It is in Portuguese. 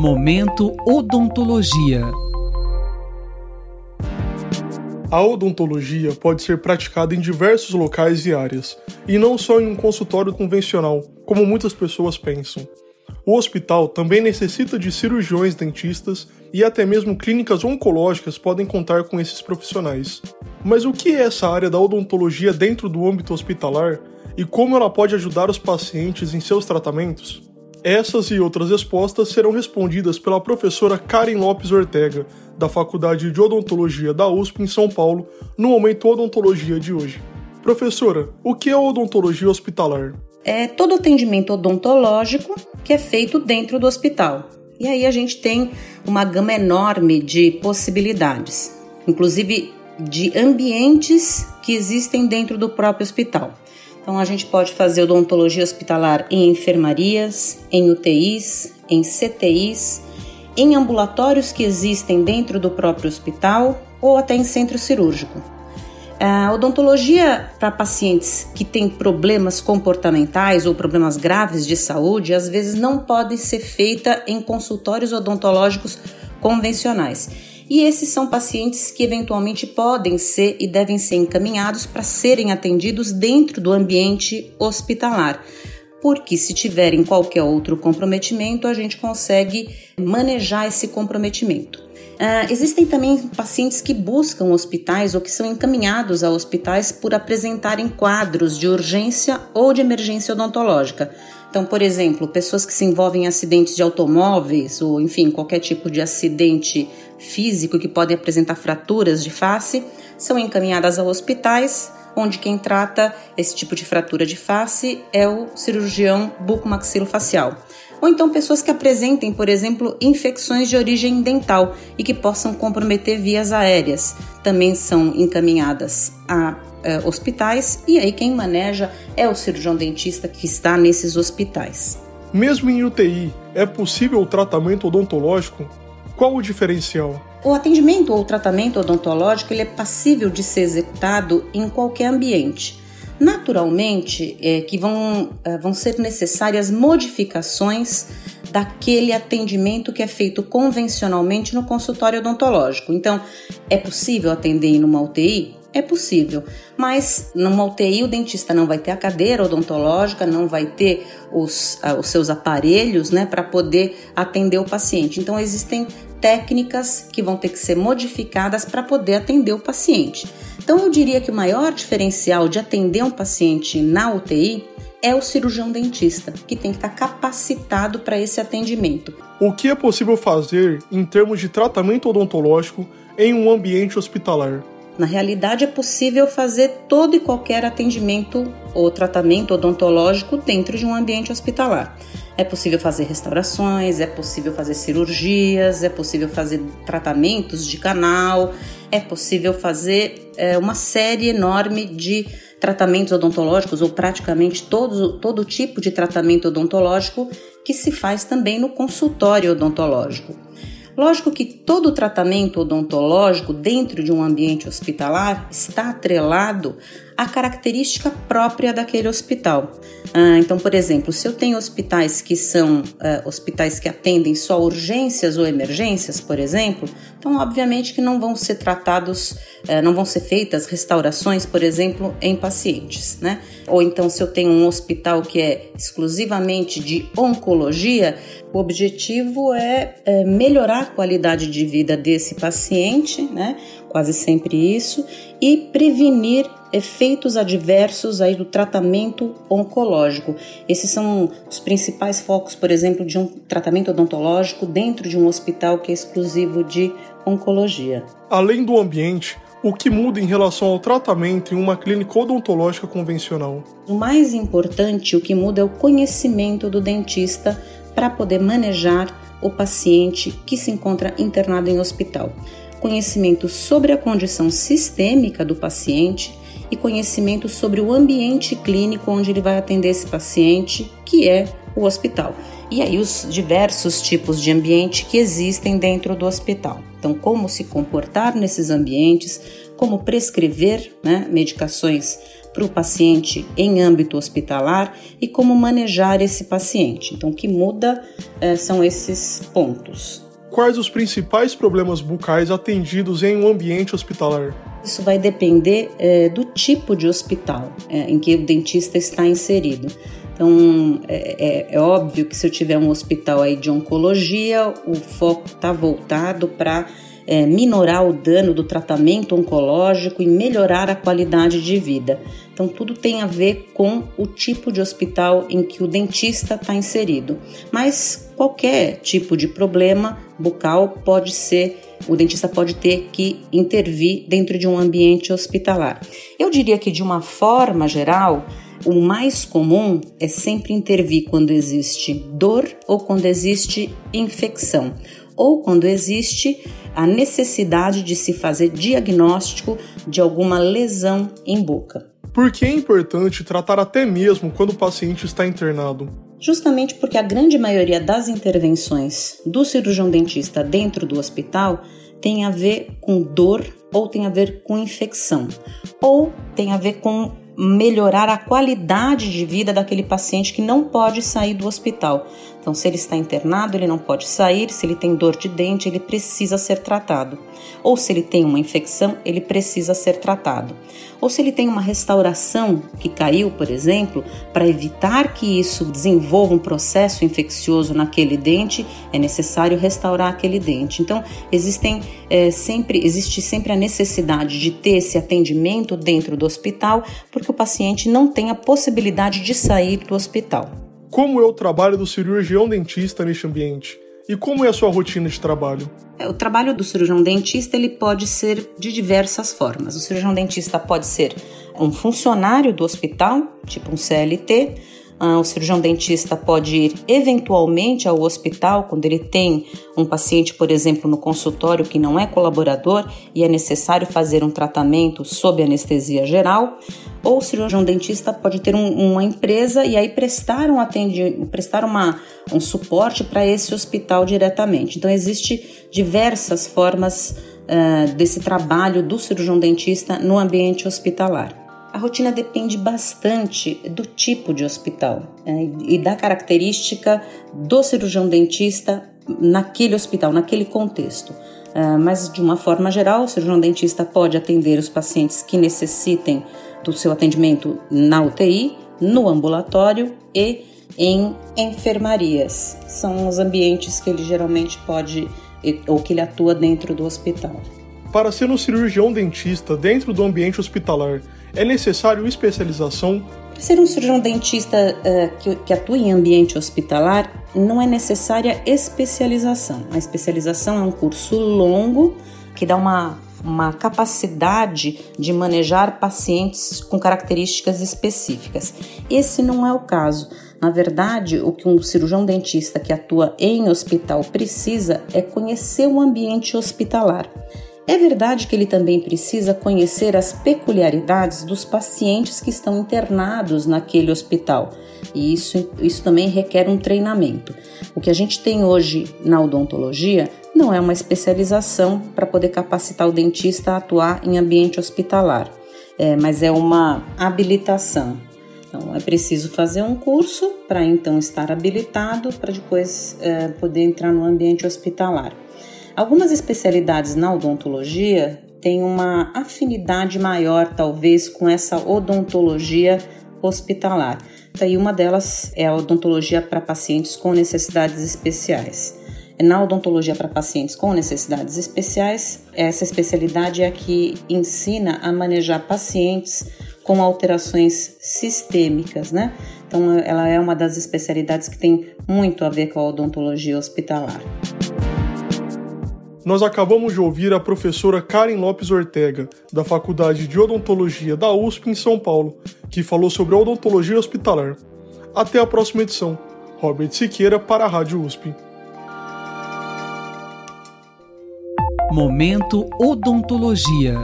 Momento Odontologia. A odontologia pode ser praticada em diversos locais e áreas, e não só em um consultório convencional, como muitas pessoas pensam. O hospital também necessita de cirurgiões dentistas e até mesmo clínicas oncológicas podem contar com esses profissionais. Mas o que é essa área da odontologia dentro do âmbito hospitalar e como ela pode ajudar os pacientes em seus tratamentos? Essas e outras respostas serão respondidas pela professora Karen Lopes Ortega, da Faculdade de Odontologia da USP em São Paulo, no Momento Odontologia de hoje. Professora, o que é odontologia hospitalar? É todo atendimento odontológico que é feito dentro do hospital. E aí a gente tem uma gama enorme de possibilidades, inclusive de ambientes que existem dentro do próprio hospital. Então a gente pode fazer odontologia hospitalar em enfermarias, em UTIs, em CTIs, em ambulatórios que existem dentro do próprio hospital ou até em centro cirúrgico. A odontologia para pacientes que têm problemas comportamentais ou problemas graves de saúde, às vezes não pode ser feita em consultórios odontológicos convencionais. E esses são pacientes que eventualmente podem ser e devem ser encaminhados para serem atendidos dentro do ambiente hospitalar. Porque se tiverem qualquer outro comprometimento, a gente consegue manejar esse comprometimento. Uh, existem também pacientes que buscam hospitais ou que são encaminhados a hospitais por apresentarem quadros de urgência ou de emergência odontológica. Então, por exemplo, pessoas que se envolvem em acidentes de automóveis ou, enfim, qualquer tipo de acidente físico que podem apresentar fraturas de face, são encaminhadas a hospitais, onde quem trata esse tipo de fratura de face é o cirurgião bucomaxilofacial. Ou então pessoas que apresentem, por exemplo, infecções de origem dental e que possam comprometer vias aéreas, também são encaminhadas a eh, hospitais e aí quem maneja é o cirurgião dentista que está nesses hospitais. Mesmo em UTI, é possível o tratamento odontológico? Qual o diferencial? O atendimento ou tratamento odontológico ele é passível de ser executado em qualquer ambiente. Naturalmente, é, que vão, é, vão ser necessárias modificações daquele atendimento que é feito convencionalmente no consultório odontológico. Então, é possível atender em uma UTI? É possível, mas numa UTI o dentista não vai ter a cadeira odontológica, não vai ter os, os seus aparelhos né, para poder atender o paciente. Então, existem técnicas que vão ter que ser modificadas para poder atender o paciente. Então, eu diria que o maior diferencial de atender um paciente na UTI é o cirurgião dentista, que tem que estar capacitado para esse atendimento. O que é possível fazer em termos de tratamento odontológico em um ambiente hospitalar? Na realidade, é possível fazer todo e qualquer atendimento ou tratamento odontológico dentro de um ambiente hospitalar. É possível fazer restaurações, é possível fazer cirurgias, é possível fazer tratamentos de canal, é possível fazer é, uma série enorme de tratamentos odontológicos ou praticamente todo, todo tipo de tratamento odontológico que se faz também no consultório odontológico. Lógico que todo tratamento odontológico dentro de um ambiente hospitalar está atrelado à característica própria daquele hospital. Ah, então, por exemplo, se eu tenho hospitais que são ah, hospitais que atendem só urgências ou emergências, por exemplo, então obviamente que não vão ser tratados, ah, não vão ser feitas restaurações, por exemplo, em pacientes, né? Ou então, se eu tenho um hospital que é exclusivamente de oncologia, o objetivo é, é melhorar a qualidade de vida desse paciente, né? Quase sempre isso, e prevenir efeitos adversos aí do tratamento oncológico. Esses são os principais focos, por exemplo, de um tratamento odontológico dentro de um hospital que é exclusivo de oncologia. Além do ambiente, o que muda em relação ao tratamento em uma clínica odontológica convencional? O mais importante, o que muda é o conhecimento do dentista para poder manejar o paciente que se encontra internado em hospital. Conhecimento sobre a condição sistêmica do paciente e conhecimento sobre o ambiente clínico onde ele vai atender esse paciente, que é o hospital. E aí os diversos tipos de ambiente que existem dentro do hospital. Então, como se comportar nesses ambientes, como prescrever né, medicações para o paciente em âmbito hospitalar e como manejar esse paciente. Então, o que muda é, são esses pontos. Quais os principais problemas bucais atendidos em um ambiente hospitalar? Isso vai depender é, do tipo de hospital é, em que o dentista está inserido. Então, é, é, é, óbvio que se eu tiver um hospital aí de oncologia, o foco está voltado para é, minorar o dano do tratamento oncológico e melhorar a qualidade de vida. Então, tudo tem a ver com o tipo de hospital em que o dentista está inserido. Mas qualquer tipo de problema bucal pode ser, o dentista pode ter que intervir dentro de um ambiente hospitalar. Eu diria que, de uma forma geral, o mais comum é sempre intervir quando existe dor ou quando existe infecção, ou quando existe a necessidade de se fazer diagnóstico de alguma lesão em boca. Por que é importante tratar até mesmo quando o paciente está internado? Justamente porque a grande maioria das intervenções do cirurgião dentista dentro do hospital tem a ver com dor ou tem a ver com infecção, ou tem a ver com melhorar a qualidade de vida daquele paciente que não pode sair do hospital. Então, se ele está internado, ele não pode sair, se ele tem dor de dente, ele precisa ser tratado. Ou se ele tem uma infecção, ele precisa ser tratado ou se ele tem uma restauração que caiu, por exemplo, para evitar que isso desenvolva um processo infeccioso naquele dente, é necessário restaurar aquele dente. Então, existem é, sempre existe sempre a necessidade de ter esse atendimento dentro do hospital, porque o paciente não tem a possibilidade de sair do hospital. Como é o trabalho do cirurgião dentista neste ambiente? E como é a sua rotina de trabalho? É, o trabalho do cirurgião dentista ele pode ser de diversas formas. O cirurgião dentista pode ser um funcionário do hospital, tipo um CLT, o cirurgião dentista pode ir eventualmente ao hospital quando ele tem um paciente, por exemplo, no consultório que não é colaborador e é necessário fazer um tratamento sob anestesia geral. Ou o cirurgião dentista pode ter um, uma empresa e aí prestar um atendimento, prestar uma, um suporte para esse hospital diretamente. Então, existe diversas formas uh, desse trabalho do cirurgião dentista no ambiente hospitalar. A rotina depende bastante do tipo de hospital né, e da característica do cirurgião dentista naquele hospital, naquele contexto. Uh, mas, de uma forma geral, o cirurgião dentista pode atender os pacientes que necessitem do seu atendimento na UTI, no ambulatório e em enfermarias. São os ambientes que ele geralmente pode ou que ele atua dentro do hospital. Para ser um cirurgião dentista dentro do ambiente hospitalar, é necessário especialização? Para ser um cirurgião dentista uh, que, que atua em ambiente hospitalar, não é necessária especialização. A especialização é um curso longo que dá uma, uma capacidade de manejar pacientes com características específicas. Esse não é o caso. Na verdade, o que um cirurgião dentista que atua em hospital precisa é conhecer o ambiente hospitalar. É verdade que ele também precisa conhecer as peculiaridades dos pacientes que estão internados naquele hospital, e isso, isso também requer um treinamento. O que a gente tem hoje na odontologia não é uma especialização para poder capacitar o dentista a atuar em ambiente hospitalar, é, mas é uma habilitação. Então, é preciso fazer um curso para então estar habilitado para depois é, poder entrar no ambiente hospitalar. Algumas especialidades na odontologia têm uma afinidade maior, talvez, com essa odontologia hospitalar. Daí uma delas é a odontologia para pacientes com necessidades especiais. Na odontologia para pacientes com necessidades especiais, essa especialidade é a que ensina a manejar pacientes com alterações sistêmicas, né? Então, ela é uma das especialidades que tem muito a ver com a odontologia hospitalar nós acabamos de ouvir a professora Karen Lopes Ortega, da Faculdade de Odontologia da USP em São Paulo, que falou sobre odontologia hospitalar. Até a próxima edição. Robert Siqueira para a Rádio USP. Momento Odontologia.